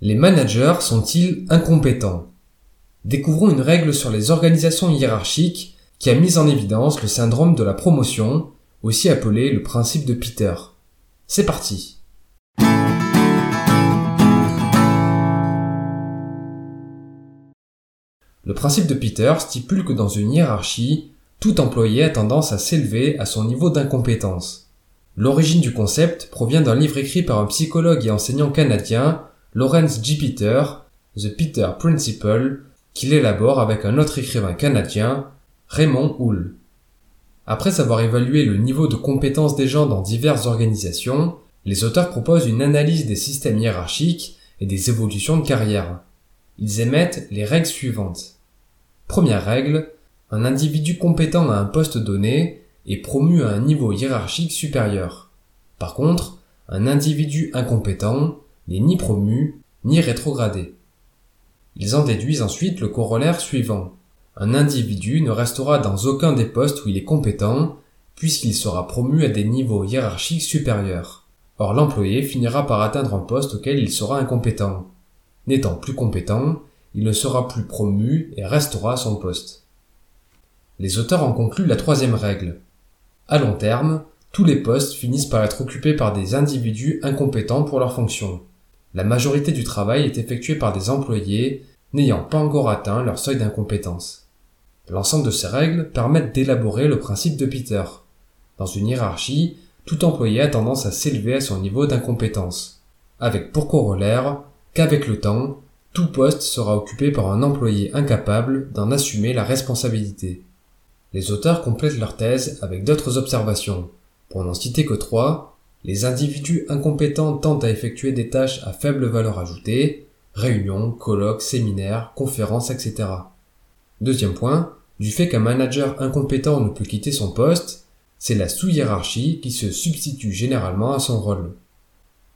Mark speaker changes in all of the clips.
Speaker 1: Les managers sont-ils incompétents? Découvrons une règle sur les organisations hiérarchiques qui a mis en évidence le syndrome de la promotion, aussi appelé le principe de Peter. C'est parti Le principe de Peter stipule que dans une hiérarchie, tout employé a tendance à s'élever à son niveau d'incompétence. L'origine du concept provient d'un livre écrit par un psychologue et enseignant canadien, Lawrence G. Peter, The Peter Principle, qu'il élabore avec un autre écrivain canadien, Raymond Hull. Après avoir évalué le niveau de compétence des gens dans diverses organisations, les auteurs proposent une analyse des systèmes hiérarchiques et des évolutions de carrière. Ils émettent les règles suivantes. Première règle, un individu compétent à un poste donné est promu à un niveau hiérarchique supérieur. Par contre, un individu incompétent n'est ni promu ni rétrogradé. Ils en déduisent ensuite le corollaire suivant. Un individu ne restera dans aucun des postes où il est compétent, puisqu'il sera promu à des niveaux hiérarchiques supérieurs. Or l'employé finira par atteindre un poste auquel il sera incompétent. N'étant plus compétent, il ne sera plus promu et restera à son poste. Les auteurs en concluent la troisième règle. À long terme, tous les postes finissent par être occupés par des individus incompétents pour leur fonction. La majorité du travail est effectué par des employés n'ayant pas encore atteint leur seuil d'incompétence. L'ensemble de ces règles permettent d'élaborer le principe de Peter. Dans une hiérarchie, tout employé a tendance à s'élever à son niveau d'incompétence, avec pour corollaire qu'avec le temps, tout poste sera occupé par un employé incapable d'en assumer la responsabilité. Les auteurs complètent leur thèse avec d'autres observations. Pour n'en citer que trois, les individus incompétents tentent à effectuer des tâches à faible valeur ajoutée, réunions, colloques, séminaires, conférences, etc. Deuxième point, du fait qu'un manager incompétent ne peut quitter son poste, c'est la sous-hiérarchie qui se substitue généralement à son rôle.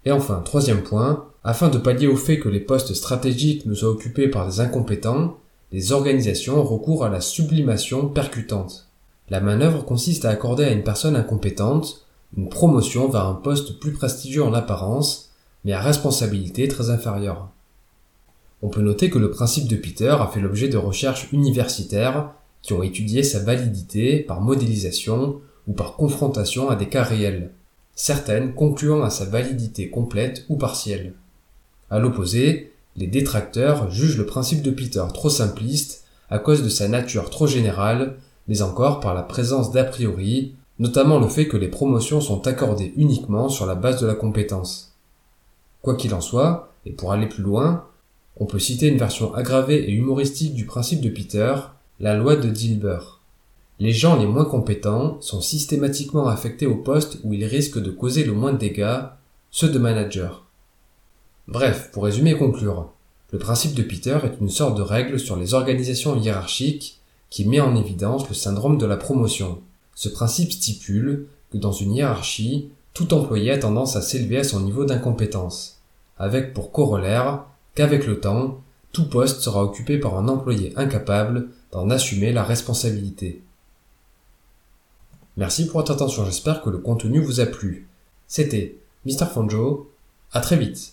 Speaker 1: Et enfin, troisième point, afin de pallier au fait que les postes stratégiques ne soient occupés par des incompétents, les organisations recourent à la sublimation percutante. La manœuvre consiste à accorder à une personne incompétente une promotion vers un poste plus prestigieux en apparence, mais à responsabilité très inférieure. On peut noter que le principe de Peter a fait l'objet de recherches universitaires qui ont étudié sa validité par modélisation ou par confrontation à des cas réels, certaines concluant à sa validité complète ou partielle. À l'opposé, les détracteurs jugent le principe de Peter trop simpliste à cause de sa nature trop générale, mais encore par la présence d'a priori, notamment le fait que les promotions sont accordées uniquement sur la base de la compétence. Quoi qu'il en soit, et pour aller plus loin, on peut citer une version aggravée et humoristique du principe de Peter, la loi de Dilber. Les gens les moins compétents sont systématiquement affectés au poste où ils risquent de causer le moins de dégâts, ceux de manager. Bref, pour résumer et conclure, le principe de Peter est une sorte de règle sur les organisations hiérarchiques qui met en évidence le syndrome de la promotion. Ce principe stipule que dans une hiérarchie, tout employé a tendance à s'élever à son niveau d'incompétence, avec pour corollaire qu'avec le temps, tout poste sera occupé par un employé incapable d'en assumer la responsabilité. Merci pour votre attention, j'espère que le contenu vous a plu. C'était Mr. Fonjo, à très vite.